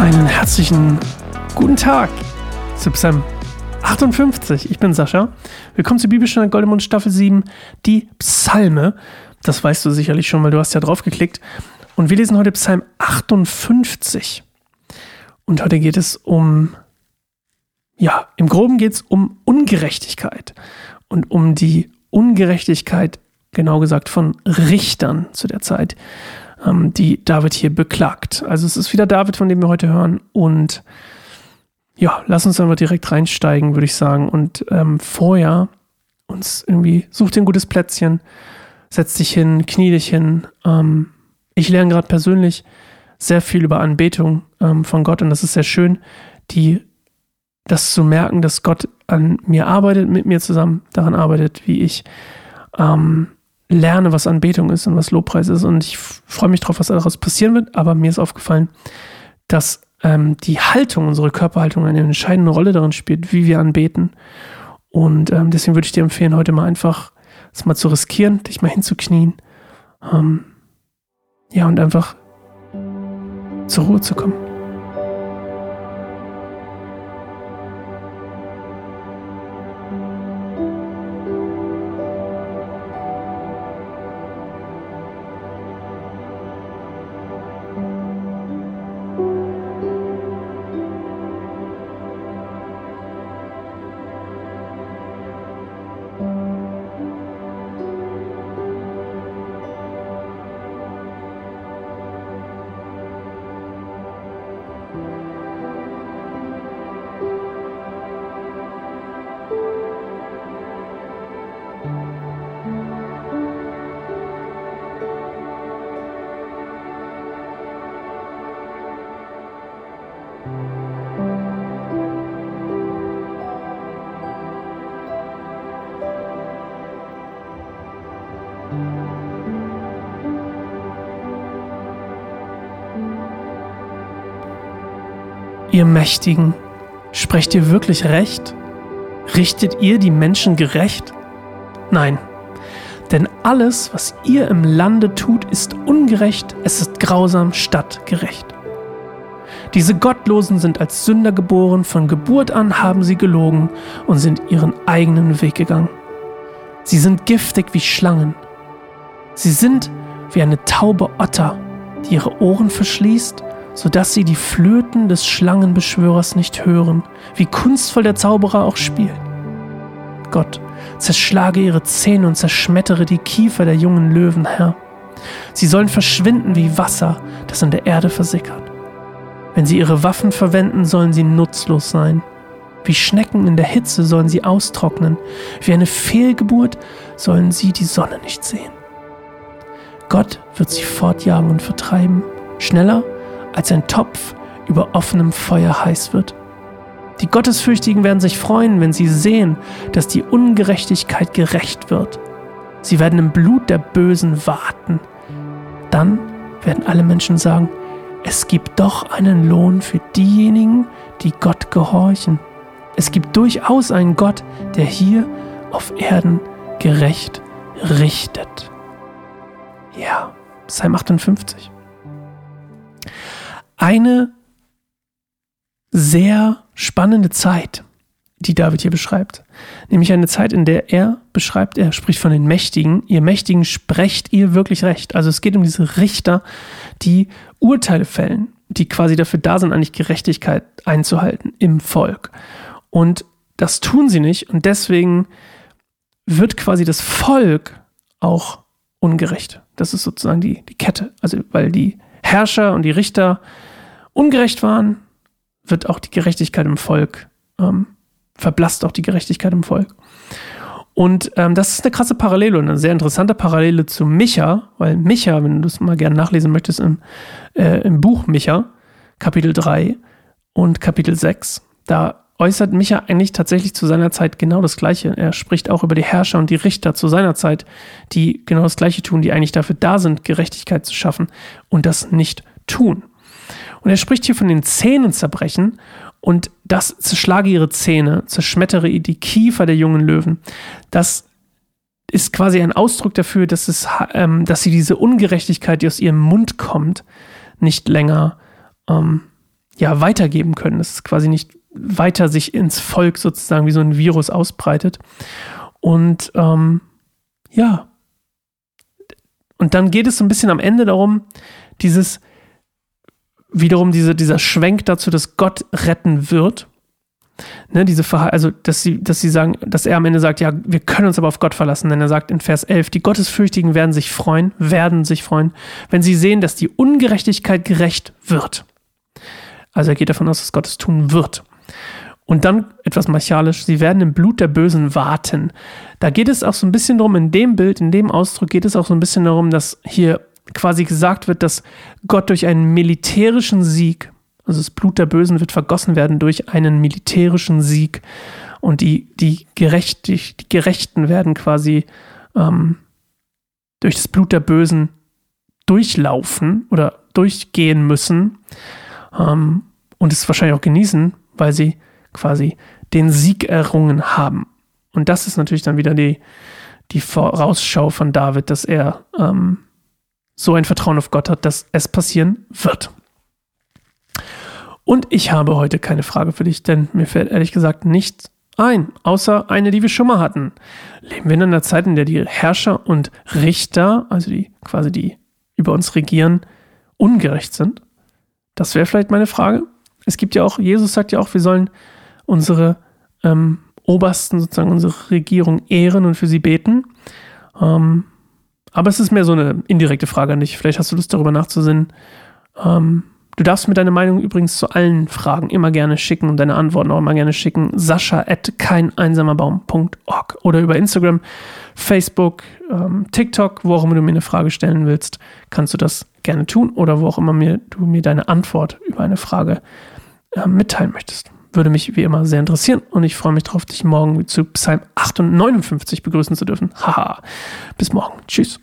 Einen herzlichen guten Tag zu Psalm 58. Ich bin Sascha. Willkommen zur Bibelstunde Goldemund Staffel 7, die Psalme. Das weißt du sicherlich schon, weil du hast ja drauf geklickt. Und wir lesen heute Psalm 58. Und heute geht es um, ja, im Groben geht es um Ungerechtigkeit und um die Ungerechtigkeit, genau gesagt, von Richtern zu der Zeit ähm, die David hier beklagt. Also es ist wieder David, von dem wir heute hören. Und ja, lass uns einfach direkt reinsteigen, würde ich sagen. Und ähm, vorher uns irgendwie, such dir ein gutes Plätzchen, setz dich hin, knie dich hin. Ähm, ich lerne gerade persönlich sehr viel über Anbetung ähm, von Gott und das ist sehr schön, die das zu merken, dass Gott an mir arbeitet, mit mir zusammen daran arbeitet, wie ich ähm, lerne, was Anbetung ist und was Lobpreis ist. Und ich freue mich drauf, was daraus passieren wird. Aber mir ist aufgefallen, dass ähm, die Haltung, unsere Körperhaltung eine entscheidende Rolle darin spielt, wie wir anbeten. Und ähm, deswegen würde ich dir empfehlen, heute mal einfach es mal zu riskieren, dich mal hinzuknien. Ähm, ja, und einfach zur Ruhe zu kommen. Ihr Mächtigen, sprecht ihr wirklich recht? Richtet ihr die Menschen gerecht? Nein, denn alles, was ihr im Lande tut, ist ungerecht, es ist grausam statt gerecht. Diese Gottlosen sind als Sünder geboren, von Geburt an haben sie gelogen und sind ihren eigenen Weg gegangen. Sie sind giftig wie Schlangen. Sie sind wie eine taube Otter, die ihre Ohren verschließt sodass sie die Flöten des Schlangenbeschwörers nicht hören, wie kunstvoll der Zauberer auch spielt. Gott, zerschlage ihre Zähne und zerschmettere die Kiefer der jungen Löwen, Herr. Sie sollen verschwinden wie Wasser, das in der Erde versickert. Wenn sie ihre Waffen verwenden, sollen sie nutzlos sein. Wie Schnecken in der Hitze sollen sie austrocknen, wie eine Fehlgeburt sollen sie die Sonne nicht sehen. Gott wird sie fortjagen und vertreiben, schneller als ein Topf über offenem Feuer heiß wird. Die Gottesfürchtigen werden sich freuen, wenn sie sehen, dass die Ungerechtigkeit gerecht wird. Sie werden im Blut der Bösen warten. Dann werden alle Menschen sagen, es gibt doch einen Lohn für diejenigen, die Gott gehorchen. Es gibt durchaus einen Gott, der hier auf Erden gerecht richtet. Ja, Psalm 58 eine sehr spannende Zeit, die David hier beschreibt. Nämlich eine Zeit, in der er beschreibt, er spricht von den Mächtigen. Ihr Mächtigen sprecht ihr wirklich recht. Also es geht um diese Richter, die Urteile fällen, die quasi dafür da sind, eigentlich Gerechtigkeit einzuhalten im Volk. Und das tun sie nicht. Und deswegen wird quasi das Volk auch ungerecht. Das ist sozusagen die, die Kette. Also weil die Herrscher und die Richter ungerecht waren, wird auch die Gerechtigkeit im Volk, ähm, verblasst auch die Gerechtigkeit im Volk. Und ähm, das ist eine krasse Parallele und eine sehr interessante Parallele zu Micha, weil Micha, wenn du es mal gerne nachlesen möchtest, im, äh, im Buch Micha, Kapitel 3 und Kapitel 6, da äußert Micha eigentlich tatsächlich zu seiner Zeit genau das Gleiche. Er spricht auch über die Herrscher und die Richter zu seiner Zeit, die genau das Gleiche tun, die eigentlich dafür da sind, Gerechtigkeit zu schaffen und das nicht tun. Und er spricht hier von den Zähnen zerbrechen und das zerschlage ihre Zähne, zerschmettere die Kiefer der jungen Löwen. Das ist quasi ein Ausdruck dafür, dass, es, ähm, dass sie diese Ungerechtigkeit, die aus ihrem Mund kommt, nicht länger ähm, ja weitergeben können, dass es quasi nicht weiter sich ins Volk sozusagen wie so ein Virus ausbreitet. Und ähm, ja, und dann geht es so ein bisschen am Ende darum, dieses, wiederum diese, dieser Schwenk dazu, dass Gott retten wird. Ne, diese also, dass sie, dass sie sagen, dass er am Ende sagt, ja, wir können uns aber auf Gott verlassen, denn er sagt in Vers 11, die Gottesfürchtigen werden sich freuen, werden sich freuen, wenn sie sehen, dass die Ungerechtigkeit gerecht wird. Also er geht davon aus, dass Gott es tun wird. Und dann etwas martialisch, sie werden im Blut der Bösen warten. Da geht es auch so ein bisschen darum, in dem Bild, in dem Ausdruck geht es auch so ein bisschen darum, dass hier quasi gesagt wird, dass Gott durch einen militärischen Sieg, also das Blut der Bösen wird vergossen werden durch einen militärischen Sieg und die, die, Gerecht, die, die Gerechten werden quasi ähm, durch das Blut der Bösen durchlaufen oder durchgehen müssen ähm, und es wahrscheinlich auch genießen, weil sie quasi den Sieg errungen haben. Und das ist natürlich dann wieder die, die Vorausschau von David, dass er ähm, so ein Vertrauen auf Gott hat, dass es passieren wird. Und ich habe heute keine Frage für dich, denn mir fällt ehrlich gesagt nichts ein, außer eine, die wir schon mal hatten. Leben wir in einer Zeit, in der die Herrscher und Richter, also die quasi die über uns regieren, ungerecht sind? Das wäre vielleicht meine Frage. Es gibt ja auch, Jesus sagt ja auch, wir sollen unsere ähm, Obersten, sozusagen unsere Regierung ehren und für sie beten. Ähm, aber es ist mehr so eine indirekte Frage an dich. Vielleicht hast du Lust darüber nachzusinnen. Ähm, du darfst mir deine Meinung übrigens zu allen Fragen immer gerne schicken und deine Antworten auch immer gerne schicken. Sascha at keineinsamerbaum.org oder über Instagram, Facebook, ähm, TikTok, wo auch immer du mir eine Frage stellen willst, kannst du das gerne tun oder wo auch immer mir, du mir deine Antwort über eine Frage äh, mitteilen möchtest. Würde mich wie immer sehr interessieren und ich freue mich darauf, dich morgen zu Psalm 58 begrüßen zu dürfen. Haha. Bis morgen. Tschüss.